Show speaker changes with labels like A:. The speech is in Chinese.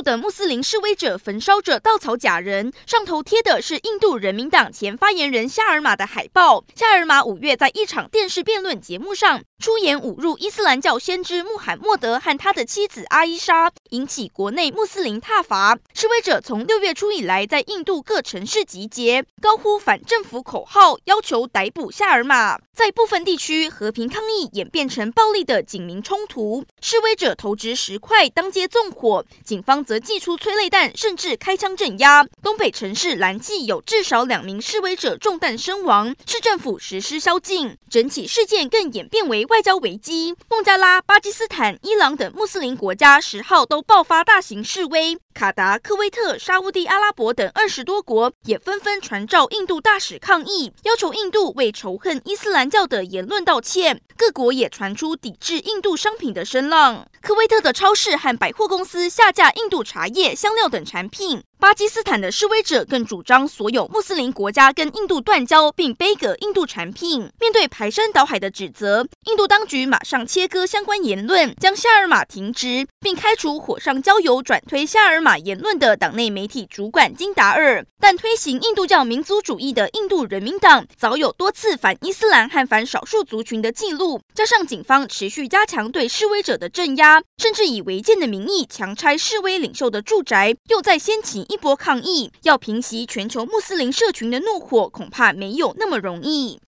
A: 愤怒的穆斯林示威者焚烧着稻草假人，上头贴的是印度人民党前发言人夏尔马的海报。夏尔马五月在一场电视辩论节目上出言侮辱伊斯兰教先知穆罕默德和他的妻子阿伊莎，引起国内穆斯林挞伐。示威者从六月初以来在印度各城市集结，高呼反政府口号，要求逮捕夏尔马。在部分地区，和平抗议演变成暴力的警民冲突，示威者投掷石块，当街纵火，警方。则祭出催泪弹，甚至开枪镇压。东北城市兰济有至少两名示威者中弹身亡，市政府实施宵禁。整起事件更演变为外交危机。孟加拉、巴基斯坦、伊朗等穆斯林国家十号都爆发大型示威。卡达、科威特、沙乌地阿拉伯等二十多国也纷纷传召印度大使抗议，要求印度为仇恨伊斯兰教的言论道歉。各国也传出抵制印度商品的声浪。科威特的超市和百货公司下架印度茶叶、香料等产品。巴基斯坦的示威者更主张所有穆斯林国家跟印度断交，并杯葛印度产品。面对排山倒海的指责，印度当局马上切割相关言论，将夏尔马停职，并开除火上浇油转推夏尔马言论的党内媒体主管金达尔。但推行印度教民族主义的印度人民党早有多次反伊斯兰和反少数族群的记录，加上警方持续加强对示威者的镇压，甚至以违建的名义强拆示威领袖的住宅，又再掀起。一波抗议，要平息全球穆斯林社群的怒火，恐怕没有那么容易。